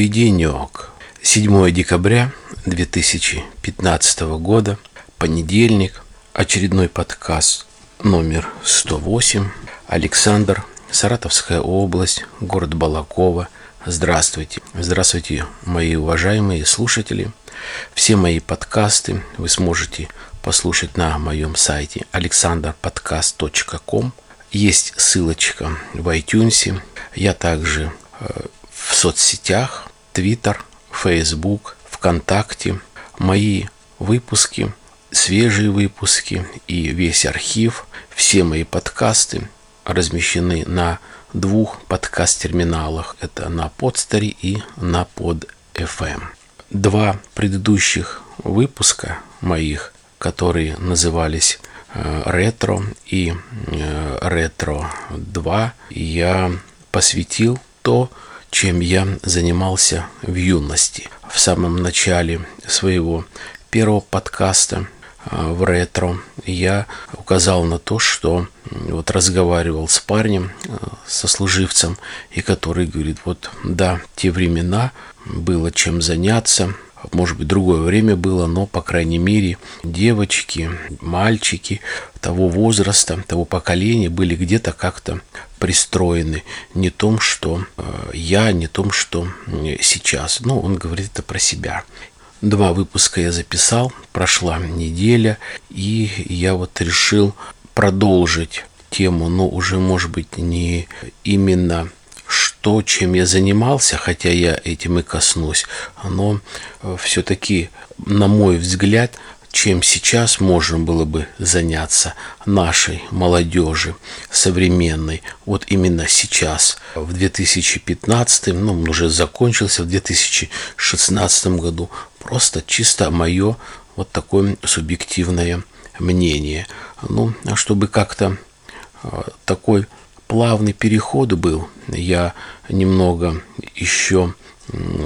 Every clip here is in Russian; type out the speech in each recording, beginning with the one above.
И денек. 7 декабря 2015 года, понедельник, очередной подкаст номер 108. Александр, Саратовская область, город Балакова. Здравствуйте. Здравствуйте, мои уважаемые слушатели. Все мои подкасты вы сможете послушать на моем сайте alexanderpodcast.com. Есть ссылочка в iTunes. Я также э, в соцсетях, Twitter, Facebook, ВКонтакте. Мои выпуски, свежие выпуски и весь архив, все мои подкасты размещены на двух подкаст-терминалах. Это на Подстере и на Под FM. Два предыдущих выпуска моих, которые назывались э, ретро и э, ретро 2 я посвятил то, чем я занимался в юности. В самом начале своего первого подкаста э, в ретро я указал на то, что вот разговаривал с парнем, э, со служивцем, и который говорит, вот да, те времена было чем заняться, может быть, другое время было, но, по крайней мере, девочки, мальчики того возраста, того поколения были где-то как-то пристроены не том, что э, я, не том, что сейчас. Ну, он говорит это про себя. Два выпуска я записал, прошла неделя, и я вот решил продолжить тему, но уже, может быть, не именно что, чем я занимался, хотя я этим и коснусь, оно э, все-таки, на мой взгляд, чем сейчас можно было бы заняться нашей молодежи современной. Вот именно сейчас, в 2015, ну, он уже закончился, в 2016 году. Просто чисто мое вот такое субъективное мнение. Ну, а чтобы как-то э, такой плавный переход был. Я немного еще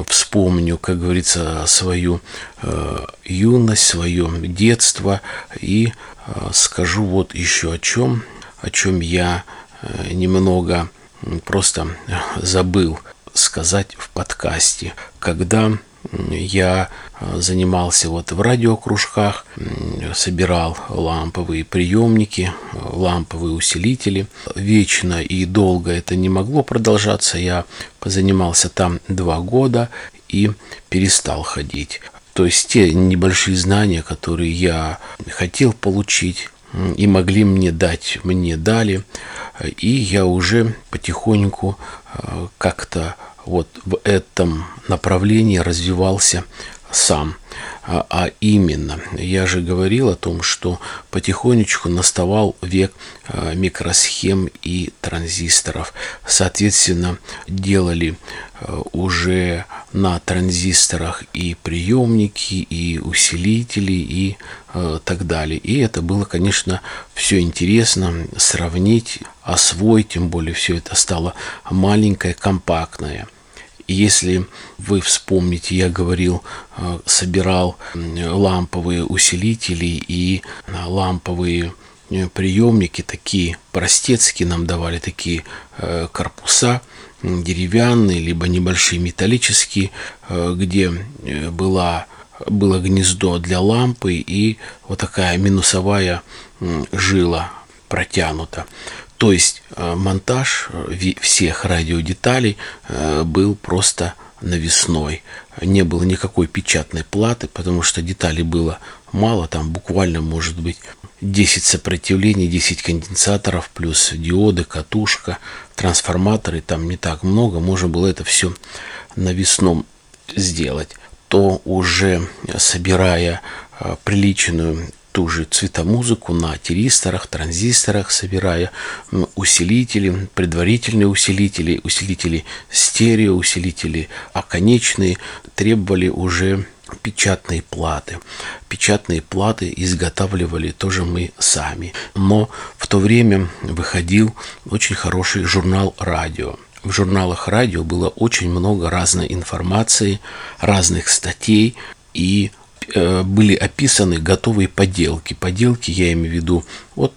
вспомню, как говорится, свою э, юность, свое детство и э, скажу вот еще о чем, о чем я э, немного просто забыл сказать в подкасте. Когда я занимался вот в радиокружках, собирал ламповые приемники, э, ламповые усилители. Вечно и долго это не могло продолжаться. Я позанимался там два года и перестал ходить. То есть те небольшие знания, которые я хотел получить и могли мне дать, мне дали. И я уже потихоньку э, как-то вот в этом направлении развивался сам. А, а именно, я же говорил о том, что потихонечку наставал век а, микросхем и транзисторов. Соответственно, делали а, уже на транзисторах и приемники, и усилители, и так далее. И это было, конечно, все интересно сравнить, освоить, тем более все это стало маленькое, компактное. Если вы вспомните, я говорил, э, собирал ламповые усилители и э, ламповые э, приемники, такие простецкие нам давали такие корпуса деревянные, либо небольшие металлические, где была, было гнездо для лампы и вот такая минусовая жила протянута. То есть э, монтаж э, всех радиодеталей э, был просто навесной. Не было никакой печатной платы, потому что деталей было мало, там буквально может быть 10 сопротивлений, 10 конденсаторов, плюс диоды, катушка, трансформаторы, там не так много, можно было это все навесном сделать. То уже собирая приличную ту же цветомузыку на тиристорах, транзисторах, собирая усилители, предварительные усилители, усилители стерео, усилители оконечные, требовали уже печатные платы. Печатные платы изготавливали тоже мы сами. Но в то время выходил очень хороший журнал «Радио». В журналах радио было очень много разной информации, разных статей и были описаны готовые поделки. Поделки, я имею в виду, вот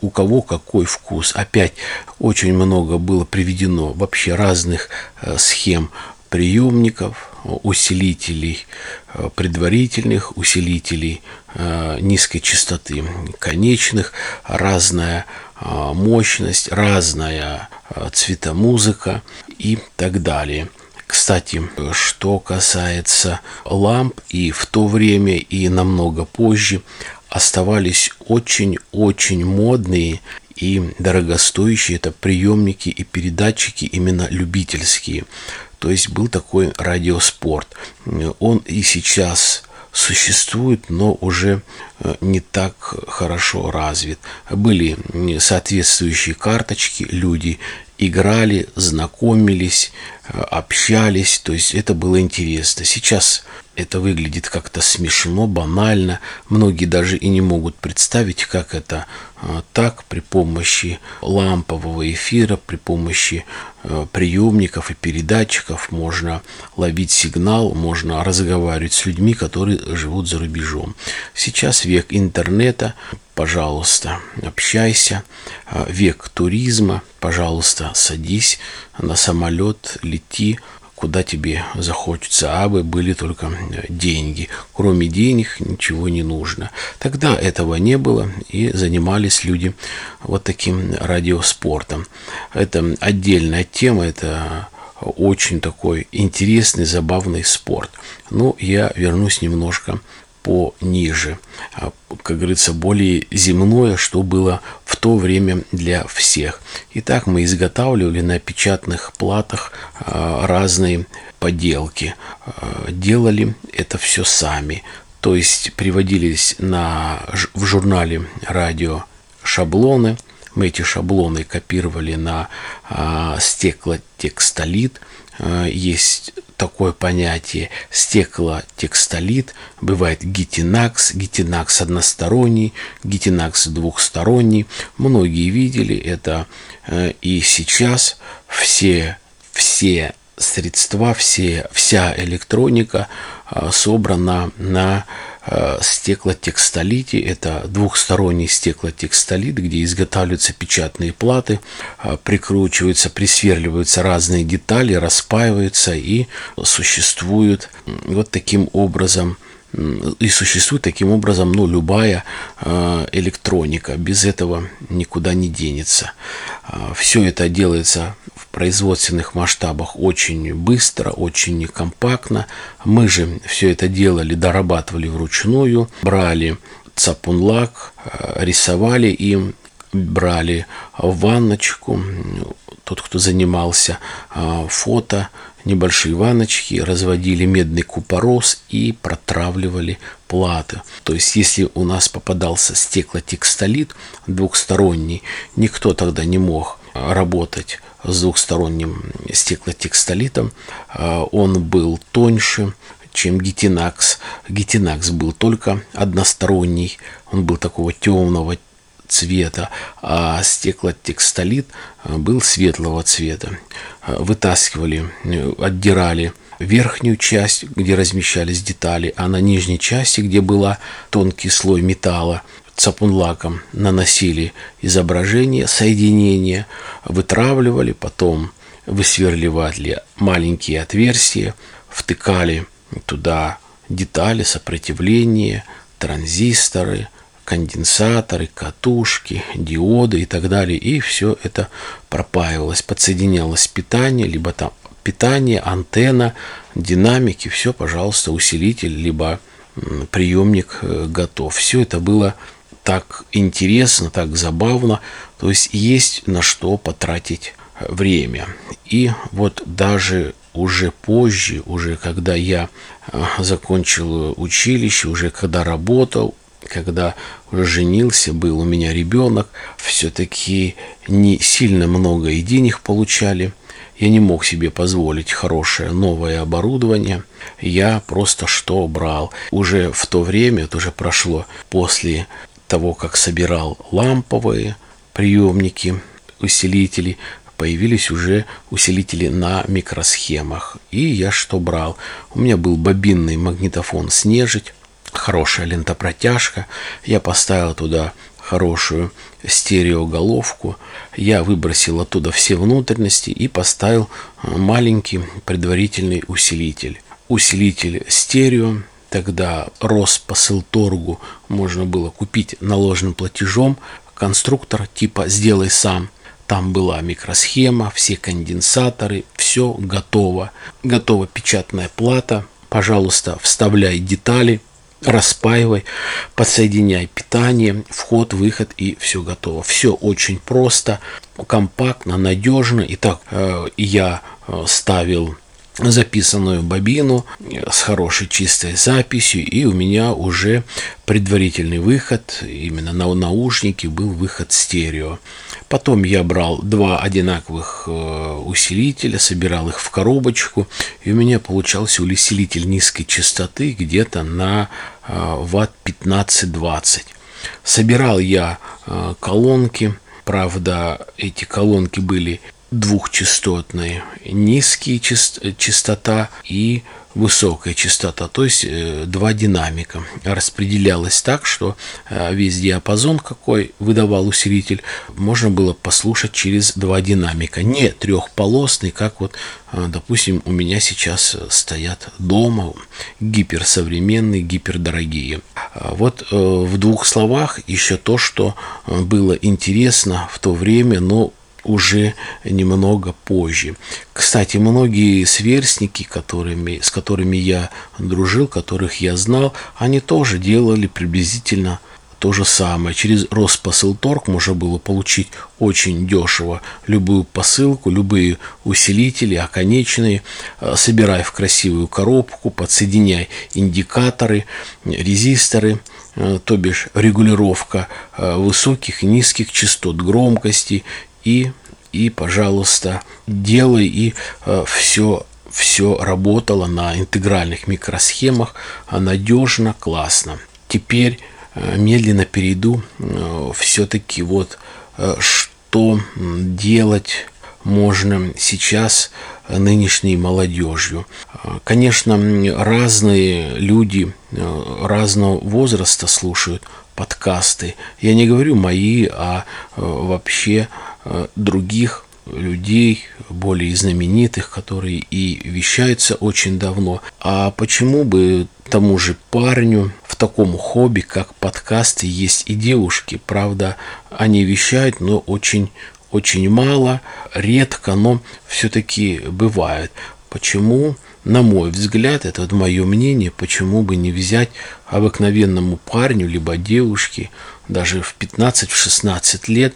у кого какой вкус. Опять очень много было приведено вообще разных э, схем приемников, усилителей предварительных, усилителей низкой частоты конечных, разная мощность, разная цветомузыка и так далее. Кстати, что касается ламп, и в то время, и намного позже оставались очень-очень модные и дорогостоящие это приемники и передатчики именно любительские. То есть был такой радиоспорт. Он и сейчас существует, но уже э, не так хорошо развит. Были соответствующие карточки, люди играли, знакомились, э, общались, то есть это было интересно. Сейчас это выглядит как-то смешно, банально. Многие даже и не могут представить, как это а, так при помощи лампового эфира, при помощи а, приемников и передатчиков можно ловить сигнал, можно разговаривать с людьми, которые живут за рубежом. Сейчас век интернета, пожалуйста, общайся. А, век туризма, пожалуйста, садись на самолет, лети куда тебе захочется, а бы были только деньги. Кроме денег ничего не нужно. Тогда этого не было, и занимались люди вот таким радиоспортом. Это отдельная тема, это очень такой интересный, забавный спорт. Но я вернусь немножко пониже, а, как говорится, более земное, что было в то время для всех. Итак, мы изготавливали на печатных платах а, разные поделки, а, делали это все сами, то есть приводились на, в журнале радио шаблоны, мы эти шаблоны копировали на стеклотекстолит, есть такое понятие стеклотекстолит, бывает гитинакс, гитинакс односторонний, гитинакс двухсторонний. Многие видели это э, и сейчас все, все средства, все, вся электроника э, собрана на стеклотекстолите. Это двухсторонний стеклотекстолит, где изготавливаются печатные платы, э, прикручиваются, присверливаются разные детали, распаиваются и существуют вот таким образом и существует таким образом ну, любая э, электроника. Без этого никуда не денется. Все это делается производственных масштабах очень быстро, очень компактно. Мы же все это делали, дорабатывали вручную, брали цапунлак, э, рисовали им, брали ванночку, тот, кто занимался э, фото, небольшие ванночки, разводили медный купорос и протравливали платы. То есть, если у нас попадался стеклотекстолит двухсторонний, никто тогда не мог работать с двухсторонним стеклотекстолитом. А, он был тоньше, чем гитинакс. Гитинакс был только односторонний, он был такого темного цвета, а стеклотекстолит а, был светлого цвета. А, вытаскивали, отдирали верхнюю часть, где размещались детали, а на нижней части, где был тонкий слой металла, цапунлаком наносили изображение, соединения, вытравливали, потом высверливали маленькие отверстия, втыкали туда детали, сопротивления, транзисторы, конденсаторы, катушки, диоды и так далее. И все это пропаивалось, подсоединялось питание, либо там питание, антенна, динамики, все, пожалуйста, усилитель, либо приемник э, готов. Все это было так интересно, так забавно, то есть есть на что потратить время. И вот даже уже позже, уже когда я а, закончил училище, уже когда работал, когда уже женился, был у меня ребенок, все-таки не сильно много и денег получали. Я не мог себе позволить хорошее новое оборудование. Я просто что брал. Уже в то время, это уже прошло после того, как собирал ламповые приемники, усилители, появились уже усилители на микросхемах. И я что брал? У меня был бобинный магнитофон «Снежить», хорошая лентопротяжка. Я поставил туда хорошую стереоголовку. Я выбросил оттуда все внутренности и поставил маленький предварительный усилитель. Усилитель стерео, тогда рос посыл торгу можно было купить наложенным платежом. Конструктор типа «сделай сам». Там была микросхема, все конденсаторы, все готово. Готова печатная плата. Пожалуйста, вставляй детали – распаивай, подсоединяй питание, вход, выход и все готово. Все очень просто, компактно, надежно. Итак, э, я э, ставил записанную бобину с хорошей чистой записью, и у меня уже предварительный выход, именно на наушники был выход стерео. Потом я брал два одинаковых э, усилителя, собирал их в коробочку, и у меня получался усилитель низкой частоты где-то на э, ватт 15-20. Собирал я э, колонки, правда, эти колонки были двухчастотные, низкие частота и высокая частота, то есть э, два динамика. Распределялось так, что э, весь диапазон, какой выдавал усилитель, можно было послушать через два динамика. Не трехполосный, как вот, э, допустим, у меня сейчас стоят дома, гиперсовременные, гипердорогие. А вот в двух словах еще то, что было интересно в то время, но уже немного позже. Кстати, многие сверстники, которыми, с которыми я дружил, которых я знал, они тоже делали приблизительно то же самое. Через Роспосылторг можно было получить очень дешево любую посылку, любые усилители, оконечные. Э, собирай в красивую коробку, подсоединяй индикаторы, резисторы, э, то бишь регулировка э, высоких и низких частот громкости и, и пожалуйста, делай, и э, все все работало на интегральных микросхемах надежно, классно. Теперь э, медленно перейду э, все-таки вот э, что делать можно сейчас нынешней молодежью. Конечно, разные люди разного возраста слушают подкасты. Я не говорю мои, а вообще других людей, более знаменитых, которые и вещаются очень давно. А почему бы тому же парню в таком хобби, как подкасты, есть и девушки. Правда, они вещают, но очень очень мало, редко, но все-таки бывает. Почему? На мой взгляд, это вот мое мнение, почему бы не взять обыкновенному парню, либо девушке, даже в 15-16 лет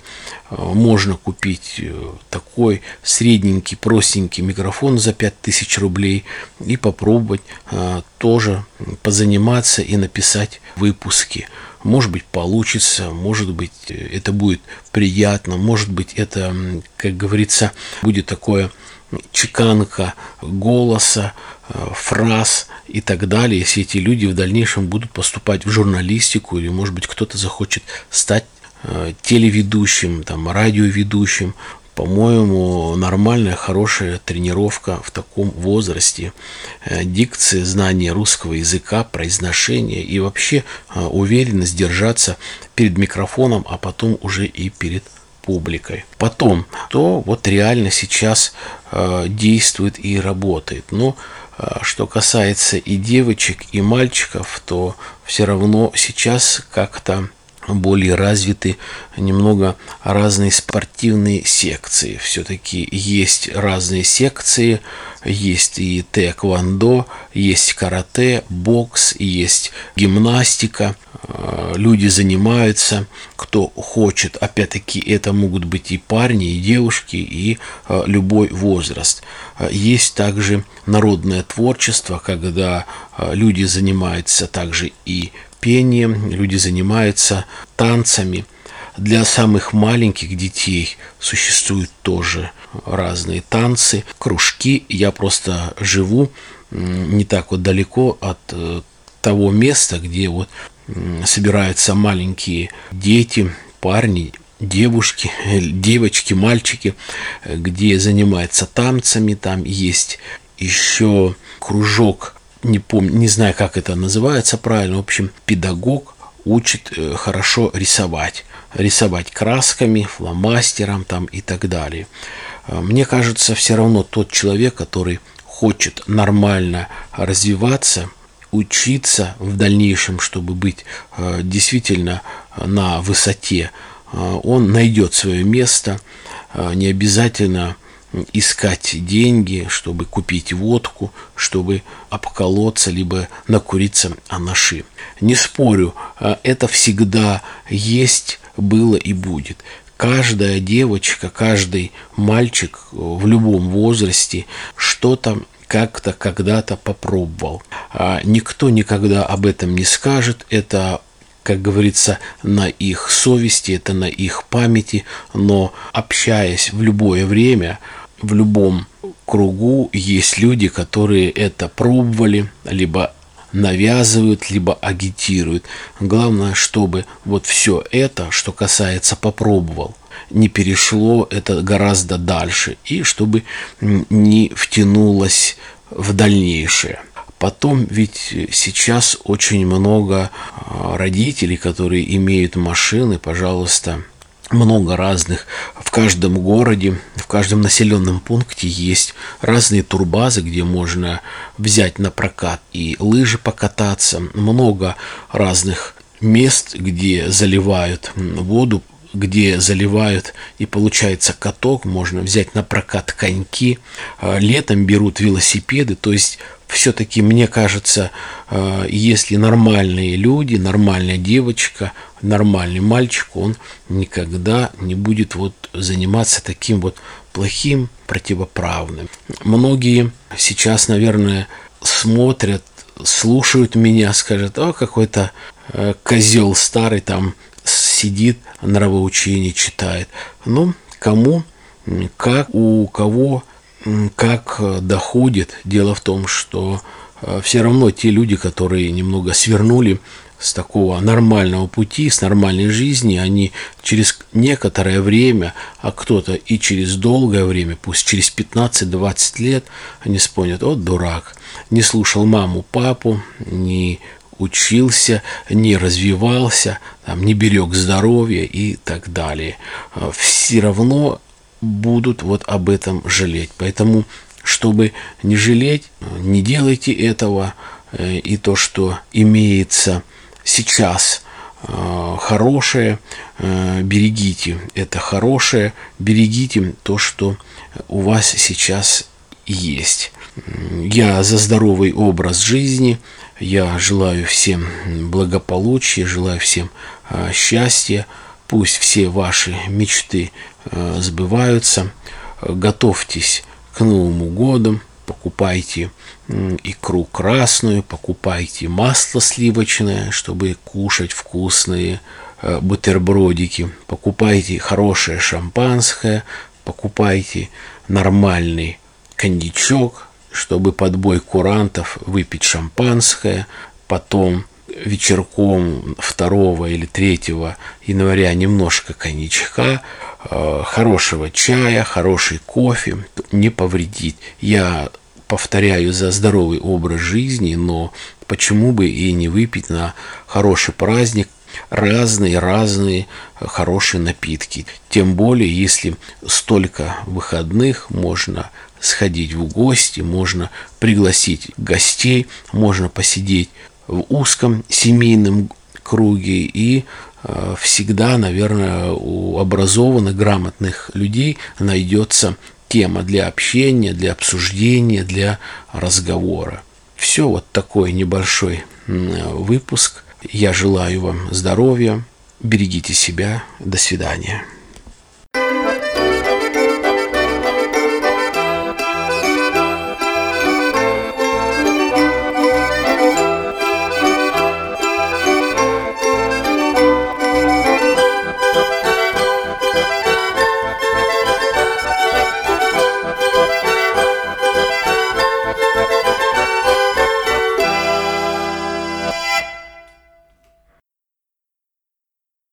э, можно купить э, такой средненький, простенький микрофон за 5000 рублей и попробовать э, тоже позаниматься и написать выпуски. Может быть, получится, может быть, это будет приятно, может быть, это, как говорится, будет такое чеканка голоса, э, фраз и так далее, если эти люди в дальнейшем будут поступать в журналистику или, может быть, кто-то захочет стать э, телеведущим, там, радиоведущим, по-моему, нормальная, хорошая тренировка в таком возрасте. Э, дикция, знание русского языка, произношение и вообще уверенность держаться перед микрофоном, а потом уже и перед публикой. Потом, то вот реально сейчас э, действует и работает. Но э, что касается и девочек, и мальчиков, то все равно сейчас как-то более развиты немного разные спортивные секции. Все-таки есть разные секции, есть и тэквондо, есть карате, бокс, есть гимнастика. Э, люди занимаются, кто хочет. Опять-таки это могут быть и парни, и девушки, и э, любой возраст. Э, есть также народное творчество, когда люди занимаются также и пением, люди занимаются танцами. Для самых маленьких детей существуют тоже разные танцы, кружки. Я просто живу не так вот далеко от того места, где вот собираются маленькие дети, парни, девушки, девочки, мальчики, где занимаются танцами. Там есть еще кружок не помню, не знаю, как это называется правильно, в общем, педагог учит э, хорошо рисовать. Рисовать красками, фломастером там и так далее. Э, мне кажется, все равно тот человек, который хочет нормально развиваться, учиться в дальнейшем, чтобы быть э, действительно на высоте, он найдет свое место, не обязательно искать деньги, чтобы купить водку, чтобы обколоться, либо накуриться анаши. Не спорю, это всегда есть, было и будет. Каждая девочка, каждый мальчик в любом возрасте что-то как-то когда-то попробовал. А никто никогда об этом не скажет. Это как говорится, на их совести, это на их памяти, но общаясь в любое время, в любом кругу есть люди, которые это пробовали, либо навязывают, либо агитируют. Главное, чтобы вот все это, что касается попробовал, не перешло это гораздо дальше и чтобы не втянулось в дальнейшее. Потом ведь сейчас очень много а, родителей, которые имеют машины, пожалуйста, много разных. В каждом городе, в каждом населенном пункте есть разные турбазы, где можно взять на прокат и лыжи покататься. Много разных мест, где заливают воду где заливают и получается каток, можно взять на прокат коньки, а, летом берут велосипеды, то есть все-таки мне кажется, а, если нормальные люди, нормальная девочка, нормальный мальчик, он никогда не будет вот заниматься таким вот плохим, противоправным. Многие сейчас, наверное, смотрят, слушают меня, скажут, о, какой-то э, козел старый там сидит, нравоучение читает. Ну, кому, как, у кого, как доходит. Дело в том, что э, все равно те люди, которые немного свернули с такого нормального пути, с нормальной жизни, они через некоторое время, а кто-то и через долгое время, пусть через 15-20 лет, они вспомнят, вот дурак, не слушал маму, папу, не учился, не развивался, там, не берег здоровье и так далее. А, все равно будут вот об этом жалеть. Поэтому, чтобы не жалеть, не делайте этого. Э, и то, что имеется сейчас э, хорошее, э, берегите это хорошее, берегите то, что у вас сейчас есть. Я за здоровый образ жизни, я желаю всем благополучия, желаю всем э, счастья. Пусть все ваши мечты э, сбываются. Готовьтесь к Новому году. Покупайте икру красную, покупайте масло сливочное, чтобы кушать вкусные э, бутербродики. Покупайте хорошее шампанское, покупайте нормальный коньячок, чтобы под бой курантов выпить шампанское, потом вечерком 2 или 3 января немножко коньячка, э, хорошего чая, хороший кофе не повредит. Я повторяю за здоровый образ жизни, но почему бы и не выпить на хороший праздник разные-разные хорошие напитки. Тем более, если столько выходных можно сходить в гости, можно пригласить гостей, можно посидеть в узком семейном круге и э, всегда, наверное, у образованных, грамотных людей найдется тема для общения, для обсуждения, для разговора. Все вот такой небольшой выпуск. Я желаю вам здоровья, берегите себя. До свидания.